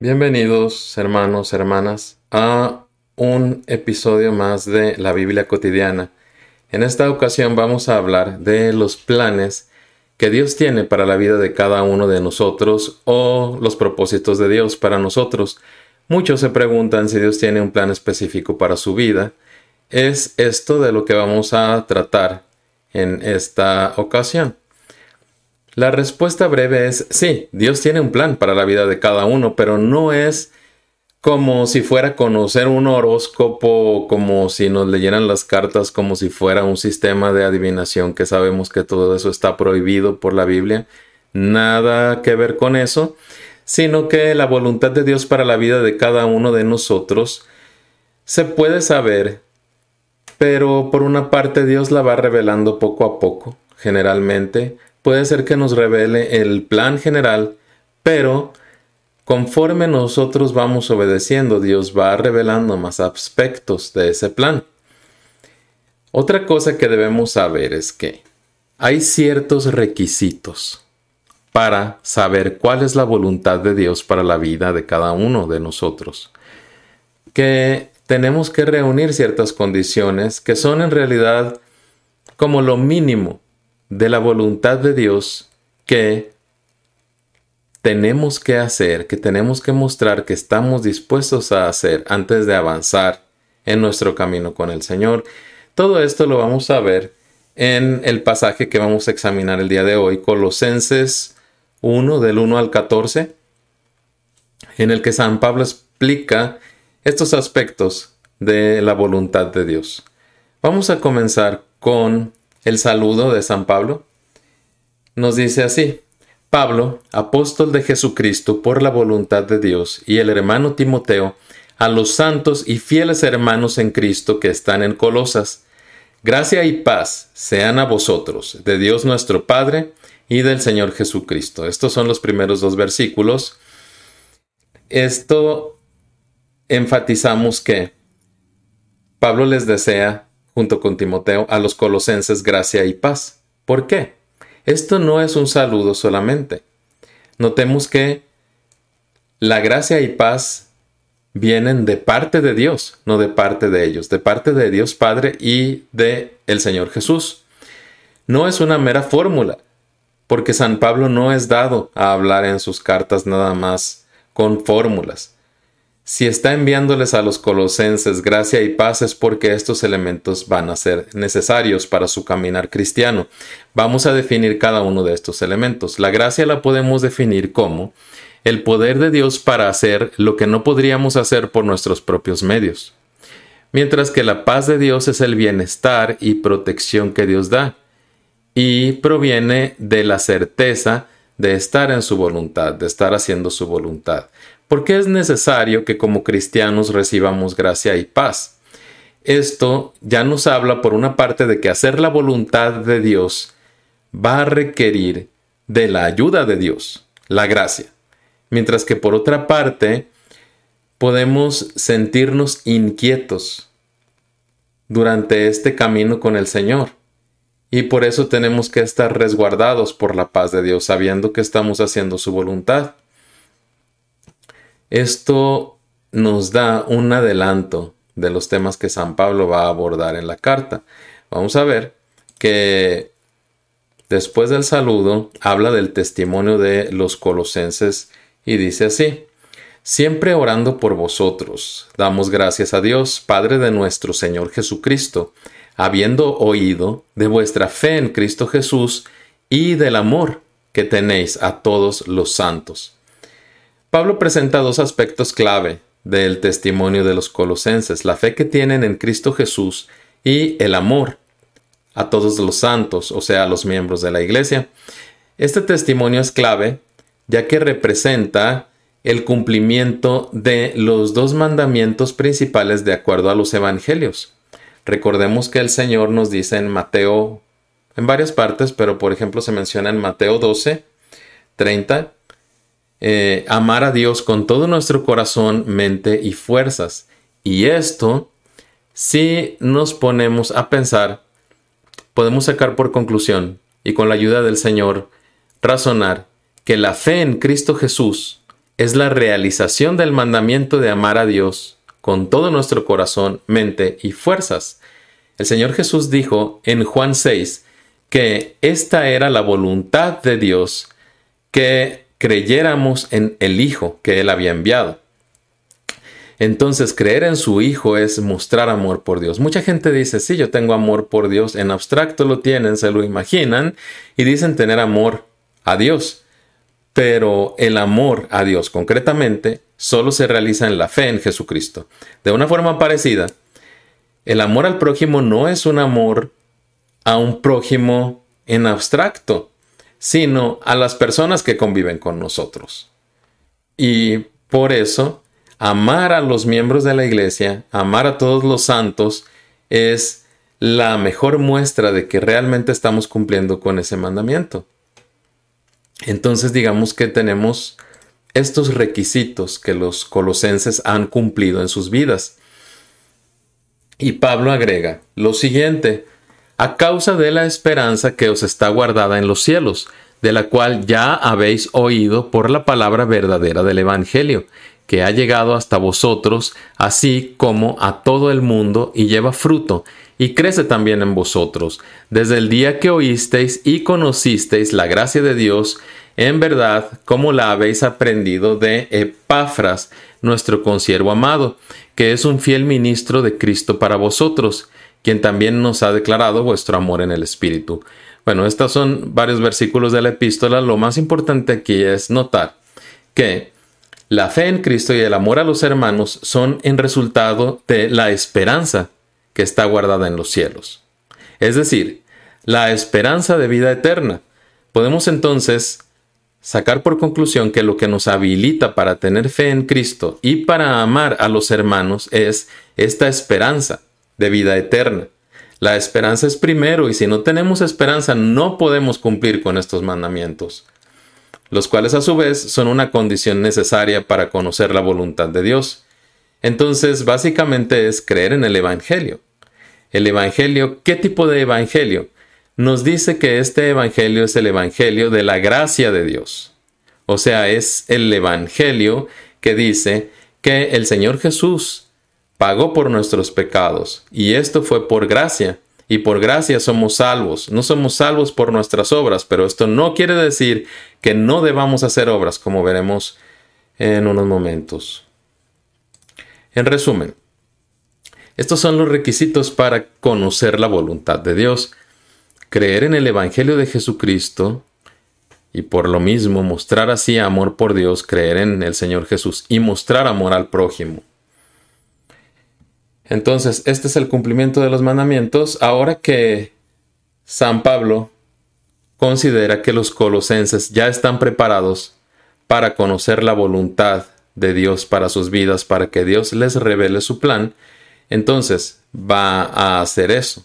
Bienvenidos, hermanos, hermanas, a un episodio más de la Biblia cotidiana. En esta ocasión vamos a hablar de los planes que Dios tiene para la vida de cada uno de nosotros o los propósitos de Dios para nosotros. Muchos se preguntan si Dios tiene un plan específico para su vida. Es esto de lo que vamos a tratar en esta ocasión. La respuesta breve es sí, Dios tiene un plan para la vida de cada uno, pero no es como si fuera conocer un horóscopo, como si nos leyeran las cartas, como si fuera un sistema de adivinación, que sabemos que todo eso está prohibido por la Biblia. Nada que ver con eso, sino que la voluntad de Dios para la vida de cada uno de nosotros se puede saber, pero por una parte Dios la va revelando poco a poco, generalmente, puede ser que nos revele el plan general, pero conforme nosotros vamos obedeciendo, Dios va revelando más aspectos de ese plan. Otra cosa que debemos saber es que hay ciertos requisitos para saber cuál es la voluntad de Dios para la vida de cada uno de nosotros. Que tenemos que reunir ciertas condiciones que son en realidad como lo mínimo de la voluntad de Dios que tenemos que hacer, que tenemos que mostrar que estamos dispuestos a hacer antes de avanzar en nuestro camino con el Señor. Todo esto lo vamos a ver en el pasaje que vamos a examinar el día de hoy, Colosenses 1 del 1 al 14, en el que San Pablo explica estos aspectos de la voluntad de Dios. Vamos a comenzar con el saludo de San Pablo, nos dice así, Pablo, apóstol de Jesucristo por la voluntad de Dios, y el hermano Timoteo, a los santos y fieles hermanos en Cristo que están en Colosas, gracia y paz sean a vosotros, de Dios nuestro Padre y del Señor Jesucristo. Estos son los primeros dos versículos. Esto enfatizamos que Pablo les desea junto con Timoteo, a los colosenses gracia y paz. ¿Por qué? Esto no es un saludo solamente. Notemos que la gracia y paz vienen de parte de Dios, no de parte de ellos, de parte de Dios Padre y de el Señor Jesús. No es una mera fórmula, porque San Pablo no es dado a hablar en sus cartas nada más con fórmulas. Si está enviándoles a los colosenses gracia y paz es porque estos elementos van a ser necesarios para su caminar cristiano. Vamos a definir cada uno de estos elementos. La gracia la podemos definir como el poder de Dios para hacer lo que no podríamos hacer por nuestros propios medios. Mientras que la paz de Dios es el bienestar y protección que Dios da y proviene de la certeza de estar en su voluntad, de estar haciendo su voluntad. ¿Por qué es necesario que como cristianos recibamos gracia y paz? Esto ya nos habla por una parte de que hacer la voluntad de Dios va a requerir de la ayuda de Dios, la gracia. Mientras que por otra parte, podemos sentirnos inquietos durante este camino con el Señor. Y por eso tenemos que estar resguardados por la paz de Dios, sabiendo que estamos haciendo su voluntad. Esto nos da un adelanto de los temas que San Pablo va a abordar en la carta. Vamos a ver que después del saludo habla del testimonio de los colosenses y dice así, siempre orando por vosotros, damos gracias a Dios, Padre de nuestro Señor Jesucristo, habiendo oído de vuestra fe en Cristo Jesús y del amor que tenéis a todos los santos Pablo presenta dos aspectos clave del testimonio de los colosenses, la fe que tienen en Cristo Jesús y el amor a todos los santos, o sea, a los miembros de la iglesia. Este testimonio es clave ya que representa el cumplimiento de los dos mandamientos principales de acuerdo a los evangelios. Recordemos que el Señor nos dice en Mateo, en varias partes, pero por ejemplo se menciona en Mateo 12, 30, eh, amar a Dios con todo nuestro corazón, mente y fuerzas. Y esto, si nos ponemos a pensar, podemos sacar por conclusión y con la ayuda del Señor razonar que la fe en Cristo Jesús es la realización del mandamiento de amar a Dios con todo nuestro corazón, mente y fuerzas. El Señor Jesús dijo en Juan 6 que esta era la voluntad de Dios, que creyéramos en el Hijo que Él había enviado. Entonces, creer en su Hijo es mostrar amor por Dios. Mucha gente dice, sí, yo tengo amor por Dios. En abstracto lo tienen, se lo imaginan y dicen tener amor a Dios. Pero el amor a Dios concretamente solo se realiza en la fe en Jesucristo. De una forma parecida, el amor al prójimo no es un amor a un prójimo en abstracto, sino a las personas que conviven con nosotros. Y por eso, amar a los miembros de la iglesia, amar a todos los santos, es la mejor muestra de que realmente estamos cumpliendo con ese mandamiento. Entonces digamos que tenemos estos requisitos que los colosenses han cumplido en sus vidas. Y Pablo agrega lo siguiente, a causa de la esperanza que os está guardada en los cielos, de la cual ya habéis oído por la palabra verdadera del Evangelio, que ha llegado hasta vosotros, así como a todo el mundo, y lleva fruto, y crece también en vosotros, desde el día que oísteis y conocisteis la gracia de Dios, en verdad, como la habéis aprendido de Epafras, nuestro consiervo amado, que es un fiel ministro de Cristo para vosotros, quien también nos ha declarado vuestro amor en el Espíritu. Bueno, estos son varios versículos de la epístola. Lo más importante aquí es notar que la fe en Cristo y el amor a los hermanos son en resultado de la esperanza que está guardada en los cielos. Es decir, la esperanza de vida eterna. Podemos entonces sacar por conclusión que lo que nos habilita para tener fe en Cristo y para amar a los hermanos es esta esperanza de vida eterna. La esperanza es primero y si no tenemos esperanza no podemos cumplir con estos mandamientos los cuales a su vez son una condición necesaria para conocer la voluntad de Dios. Entonces, básicamente es creer en el Evangelio. El Evangelio, ¿qué tipo de Evangelio? Nos dice que este Evangelio es el Evangelio de la gracia de Dios. O sea, es el Evangelio que dice que el Señor Jesús pagó por nuestros pecados y esto fue por gracia y por gracia somos salvos. No somos salvos por nuestras obras, pero esto no quiere decir que no debamos hacer obras, como veremos en unos momentos. En resumen, estos son los requisitos para conocer la voluntad de Dios. Creer en el Evangelio de Jesucristo y por lo mismo mostrar así amor por Dios, creer en el Señor Jesús y mostrar amor al prójimo. Entonces, este es el cumplimiento de los mandamientos. Ahora que San Pablo considera que los colosenses ya están preparados para conocer la voluntad de Dios para sus vidas, para que Dios les revele su plan, entonces va a hacer eso.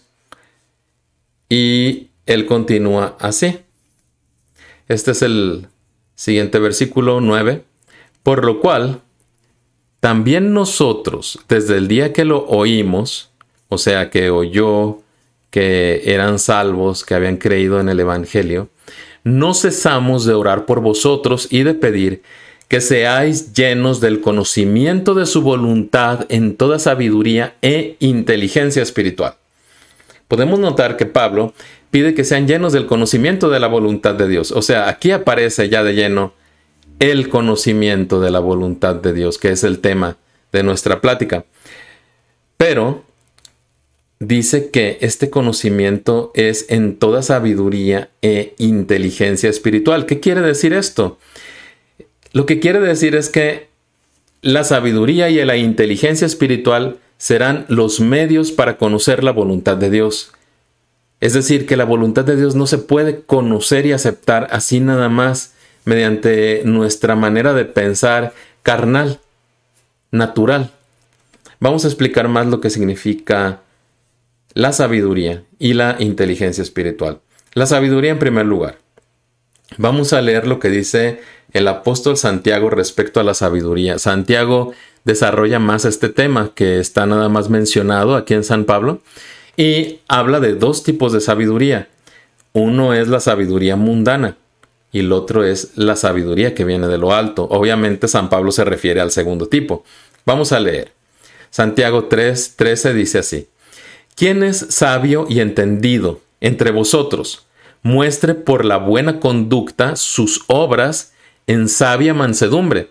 Y él continúa así. Este es el siguiente versículo 9. Por lo cual, también nosotros, desde el día que lo oímos, o sea, que oyó que eran salvos, que habían creído en el Evangelio, no cesamos de orar por vosotros y de pedir que seáis llenos del conocimiento de su voluntad en toda sabiduría e inteligencia espiritual. Podemos notar que Pablo pide que sean llenos del conocimiento de la voluntad de Dios. O sea, aquí aparece ya de lleno el conocimiento de la voluntad de Dios, que es el tema de nuestra plática. Pero dice que este conocimiento es en toda sabiduría e inteligencia espiritual. ¿Qué quiere decir esto? Lo que quiere decir es que la sabiduría y la inteligencia espiritual serán los medios para conocer la voluntad de Dios. Es decir, que la voluntad de Dios no se puede conocer y aceptar así nada más mediante nuestra manera de pensar carnal, natural. Vamos a explicar más lo que significa la sabiduría y la inteligencia espiritual. La sabiduría en primer lugar. Vamos a leer lo que dice el apóstol Santiago respecto a la sabiduría. Santiago desarrolla más este tema que está nada más mencionado aquí en San Pablo y habla de dos tipos de sabiduría. Uno es la sabiduría mundana, y el otro es la sabiduría que viene de lo alto. Obviamente San Pablo se refiere al segundo tipo. Vamos a leer. Santiago 3, 13 dice así. ¿Quién es sabio y entendido entre vosotros? Muestre por la buena conducta sus obras en sabia mansedumbre.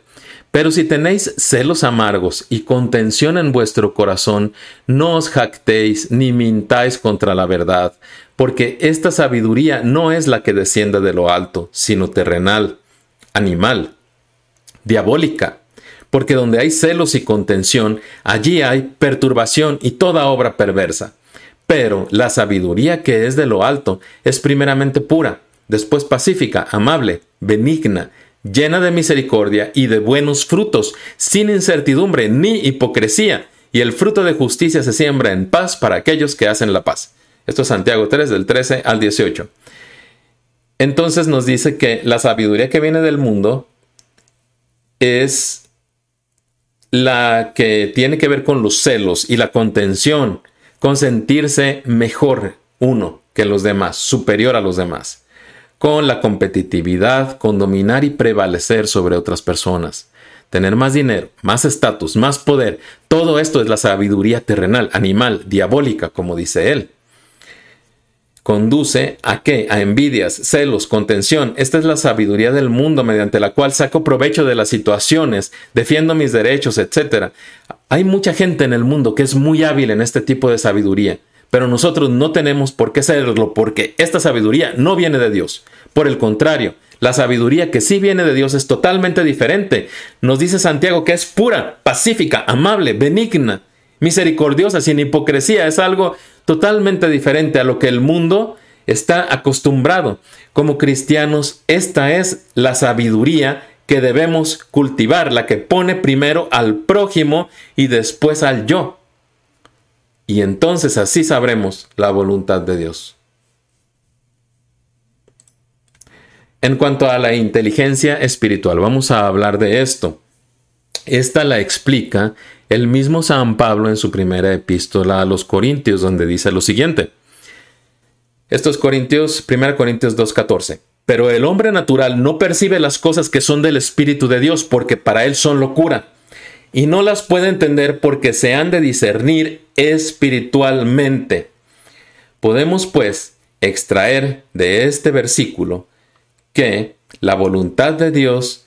Pero si tenéis celos amargos y contención en vuestro corazón, no os jactéis ni mintáis contra la verdad, porque esta sabiduría no es la que desciende de lo alto, sino terrenal, animal, diabólica. Porque donde hay celos y contención, allí hay perturbación y toda obra perversa. Pero la sabiduría que es de lo alto es primeramente pura, después pacífica, amable, benigna, llena de misericordia y de buenos frutos, sin incertidumbre ni hipocresía, y el fruto de justicia se siembra en paz para aquellos que hacen la paz. Esto es Santiago 3 del 13 al 18. Entonces nos dice que la sabiduría que viene del mundo es la que tiene que ver con los celos y la contención, con sentirse mejor uno que los demás, superior a los demás con la competitividad, con dominar y prevalecer sobre otras personas. Tener más dinero, más estatus, más poder, todo esto es la sabiduría terrenal, animal, diabólica, como dice él. Conduce a qué? A envidias, celos, contención. Esta es la sabiduría del mundo mediante la cual saco provecho de las situaciones, defiendo mis derechos, etc. Hay mucha gente en el mundo que es muy hábil en este tipo de sabiduría pero nosotros no tenemos por qué serlo porque esta sabiduría no viene de Dios. Por el contrario, la sabiduría que sí viene de Dios es totalmente diferente. Nos dice Santiago que es pura, pacífica, amable, benigna, misericordiosa, sin hipocresía. Es algo totalmente diferente a lo que el mundo está acostumbrado. Como cristianos, esta es la sabiduría que debemos cultivar, la que pone primero al prójimo y después al yo y entonces así sabremos la voluntad de Dios. En cuanto a la inteligencia espiritual, vamos a hablar de esto. Esta la explica el mismo San Pablo en su primera epístola a los Corintios, donde dice lo siguiente. Estos Corintios, 1 Corintios 2.14. Pero el hombre natural no percibe las cosas que son del Espíritu de Dios, porque para él son locura y no las puede entender porque se han de discernir espiritualmente. Podemos pues extraer de este versículo que la voluntad de Dios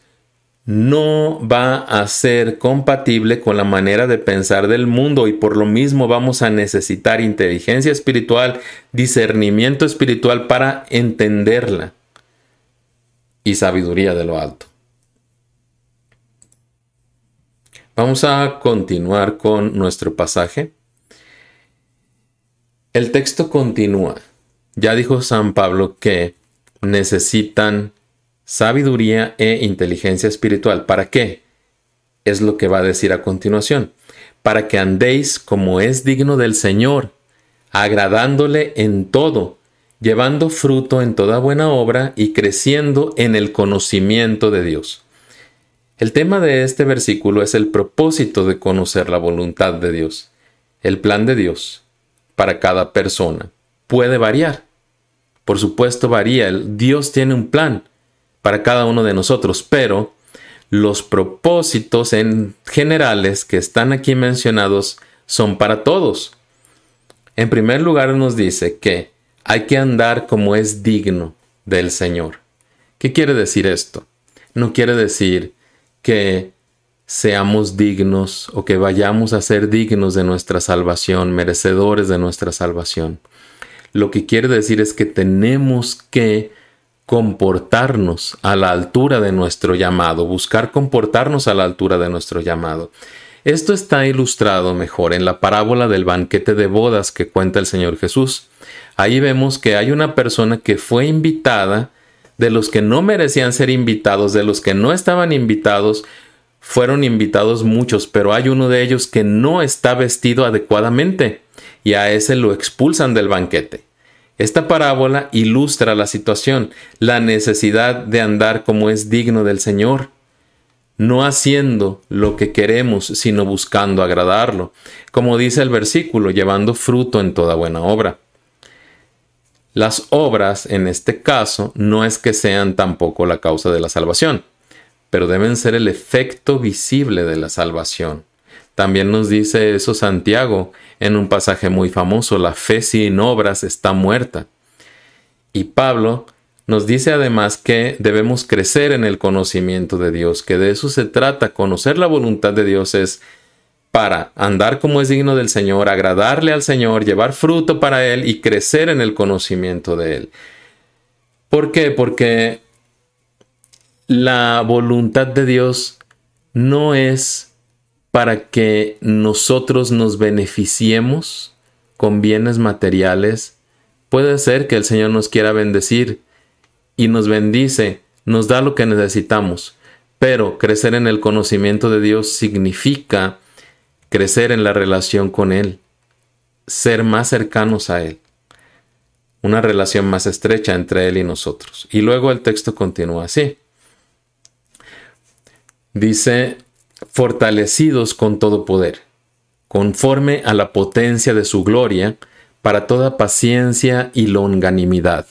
no va a ser compatible con la manera de pensar del mundo y por lo mismo vamos a necesitar inteligencia espiritual, discernimiento espiritual para entenderla y sabiduría de lo alto. Vamos a continuar con nuestro pasaje. El texto continúa. Ya dijo San Pablo que necesitan sabiduría e inteligencia espiritual. ¿Para qué? Es lo que va a decir a continuación. Para que andéis como es digno del Señor, agradándole en todo, llevando fruto en toda buena obra y creciendo en el conocimiento de Dios. El tema de este versículo es el propósito de conocer la voluntad de Dios. El plan de Dios para cada persona puede variar. Por supuesto varía. Dios tiene un plan para cada uno de nosotros, pero los propósitos en generales que están aquí mencionados son para todos. En primer lugar nos dice que hay que andar como es digno del Señor. ¿Qué quiere decir esto? No quiere decir que seamos dignos o que vayamos a ser dignos de nuestra salvación, merecedores de nuestra salvación. Lo que quiere decir es que tenemos que comportarnos a la altura de nuestro llamado, buscar comportarnos a la altura de nuestro llamado. Esto está ilustrado mejor en la parábola del banquete de bodas que cuenta el Señor Jesús. Ahí vemos que hay una persona que fue invitada de los que no merecían ser invitados, de los que no estaban invitados, fueron invitados muchos, pero hay uno de ellos que no está vestido adecuadamente y a ese lo expulsan del banquete. Esta parábola ilustra la situación, la necesidad de andar como es digno del Señor, no haciendo lo que queremos, sino buscando agradarlo, como dice el versículo, llevando fruto en toda buena obra. Las obras, en este caso, no es que sean tampoco la causa de la salvación, pero deben ser el efecto visible de la salvación. También nos dice eso Santiago en un pasaje muy famoso, la fe sin obras está muerta. Y Pablo nos dice además que debemos crecer en el conocimiento de Dios, que de eso se trata, conocer la voluntad de Dios es para andar como es digno del Señor, agradarle al Señor, llevar fruto para Él y crecer en el conocimiento de Él. ¿Por qué? Porque la voluntad de Dios no es para que nosotros nos beneficiemos con bienes materiales. Puede ser que el Señor nos quiera bendecir y nos bendice, nos da lo que necesitamos, pero crecer en el conocimiento de Dios significa crecer en la relación con Él, ser más cercanos a Él, una relación más estrecha entre Él y nosotros. Y luego el texto continúa así. Dice, fortalecidos con todo poder, conforme a la potencia de su gloria, para toda paciencia y longanimidad.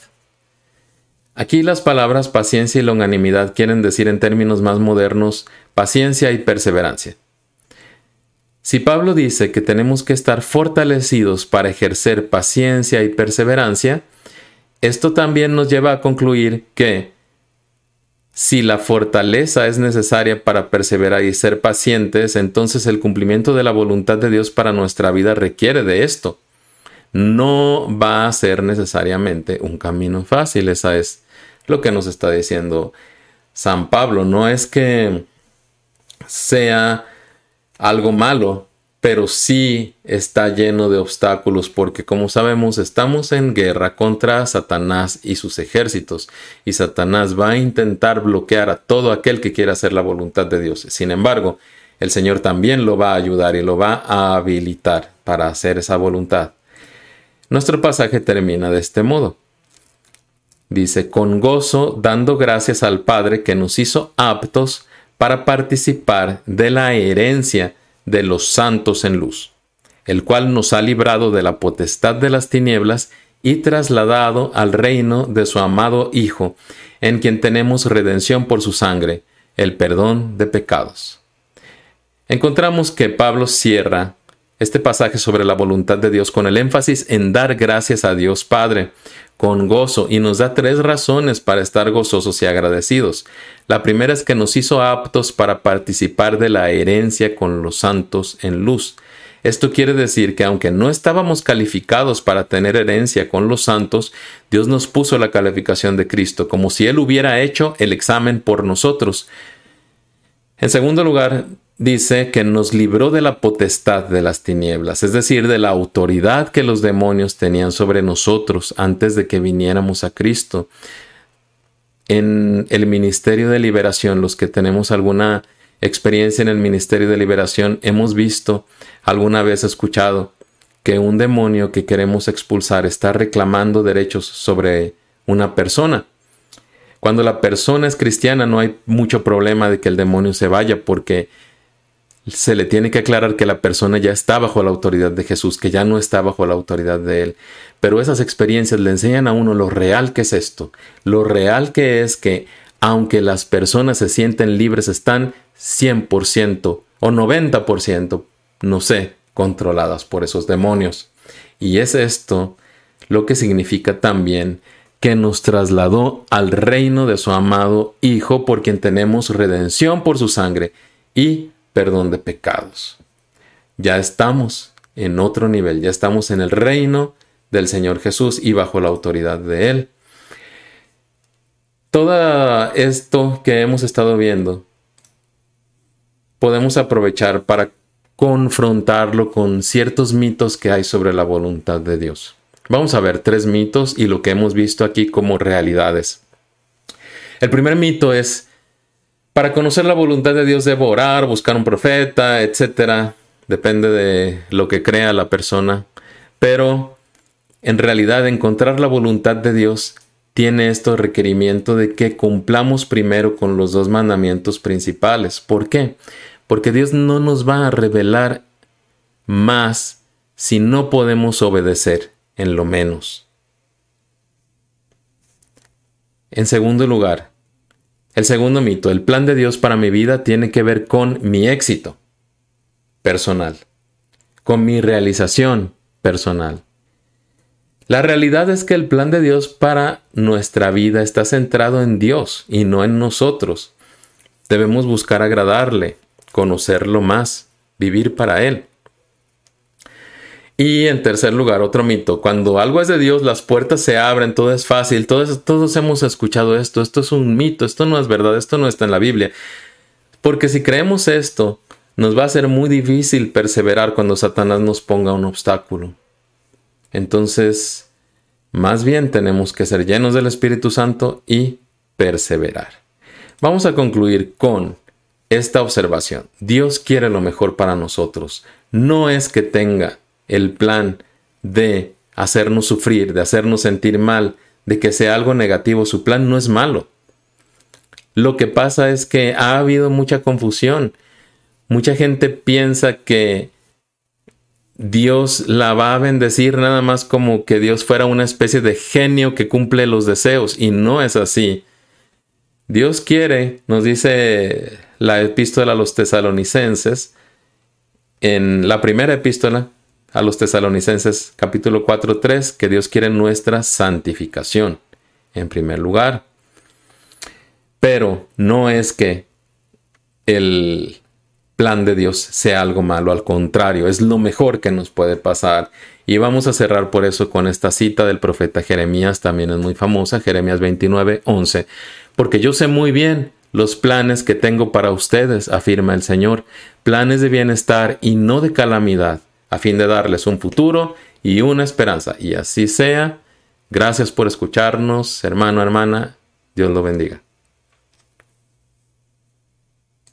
Aquí las palabras paciencia y longanimidad quieren decir en términos más modernos paciencia y perseverancia. Si Pablo dice que tenemos que estar fortalecidos para ejercer paciencia y perseverancia, esto también nos lleva a concluir que si la fortaleza es necesaria para perseverar y ser pacientes, entonces el cumplimiento de la voluntad de Dios para nuestra vida requiere de esto. No va a ser necesariamente un camino fácil, esa es lo que nos está diciendo San Pablo. No es que sea algo malo, pero sí está lleno de obstáculos porque como sabemos estamos en guerra contra Satanás y sus ejércitos y Satanás va a intentar bloquear a todo aquel que quiera hacer la voluntad de Dios. Sin embargo, el Señor también lo va a ayudar y lo va a habilitar para hacer esa voluntad. Nuestro pasaje termina de este modo. Dice, con gozo, dando gracias al Padre que nos hizo aptos para participar de la herencia de los santos en luz, el cual nos ha librado de la potestad de las tinieblas y trasladado al reino de su amado Hijo, en quien tenemos redención por su sangre, el perdón de pecados. Encontramos que Pablo cierra este pasaje sobre la voluntad de Dios con el énfasis en dar gracias a Dios Padre, con gozo y nos da tres razones para estar gozosos y agradecidos. La primera es que nos hizo aptos para participar de la herencia con los santos en luz. Esto quiere decir que aunque no estábamos calificados para tener herencia con los santos, Dios nos puso la calificación de Cristo, como si Él hubiera hecho el examen por nosotros. En segundo lugar, dice que nos libró de la potestad de las tinieblas, es decir, de la autoridad que los demonios tenían sobre nosotros antes de que viniéramos a Cristo. En el ministerio de liberación, los que tenemos alguna experiencia en el ministerio de liberación, hemos visto, alguna vez escuchado, que un demonio que queremos expulsar está reclamando derechos sobre una persona. Cuando la persona es cristiana no hay mucho problema de que el demonio se vaya porque se le tiene que aclarar que la persona ya está bajo la autoridad de Jesús, que ya no está bajo la autoridad de Él. Pero esas experiencias le enseñan a uno lo real que es esto, lo real que es que aunque las personas se sienten libres, están 100% o 90%, no sé, controladas por esos demonios. Y es esto lo que significa también que nos trasladó al reino de su amado Hijo, por quien tenemos redención por su sangre y perdón de pecados. Ya estamos en otro nivel, ya estamos en el reino del Señor Jesús y bajo la autoridad de Él. Todo esto que hemos estado viendo podemos aprovechar para confrontarlo con ciertos mitos que hay sobre la voluntad de Dios. Vamos a ver tres mitos y lo que hemos visto aquí como realidades. El primer mito es para conocer la voluntad de Dios debo orar, buscar un profeta, etc. Depende de lo que crea la persona. Pero en realidad encontrar la voluntad de Dios tiene esto requerimiento de que cumplamos primero con los dos mandamientos principales. ¿Por qué? Porque Dios no nos va a revelar más si no podemos obedecer en lo menos. En segundo lugar, el segundo mito, el plan de Dios para mi vida tiene que ver con mi éxito personal, con mi realización personal. La realidad es que el plan de Dios para nuestra vida está centrado en Dios y no en nosotros. Debemos buscar agradarle, conocerlo más, vivir para Él. Y en tercer lugar, otro mito. Cuando algo es de Dios, las puertas se abren, todo es fácil. Todos, todos hemos escuchado esto. Esto es un mito. Esto no es verdad. Esto no está en la Biblia. Porque si creemos esto, nos va a ser muy difícil perseverar cuando Satanás nos ponga un obstáculo. Entonces, más bien tenemos que ser llenos del Espíritu Santo y perseverar. Vamos a concluir con esta observación. Dios quiere lo mejor para nosotros. No es que tenga el plan de hacernos sufrir, de hacernos sentir mal, de que sea algo negativo. Su plan no es malo. Lo que pasa es que ha habido mucha confusión. Mucha gente piensa que Dios la va a bendecir nada más como que Dios fuera una especie de genio que cumple los deseos y no es así. Dios quiere, nos dice la epístola a los tesalonicenses, en la primera epístola a los tesalonicenses capítulo 4, 3, que Dios quiere nuestra santificación, en primer lugar. Pero no es que el plan de Dios sea algo malo, al contrario, es lo mejor que nos puede pasar. Y vamos a cerrar por eso con esta cita del profeta Jeremías, también es muy famosa, Jeremías 29, 11, porque yo sé muy bien los planes que tengo para ustedes, afirma el Señor, planes de bienestar y no de calamidad, a fin de darles un futuro y una esperanza. Y así sea. Gracias por escucharnos, hermano, hermana. Dios lo bendiga.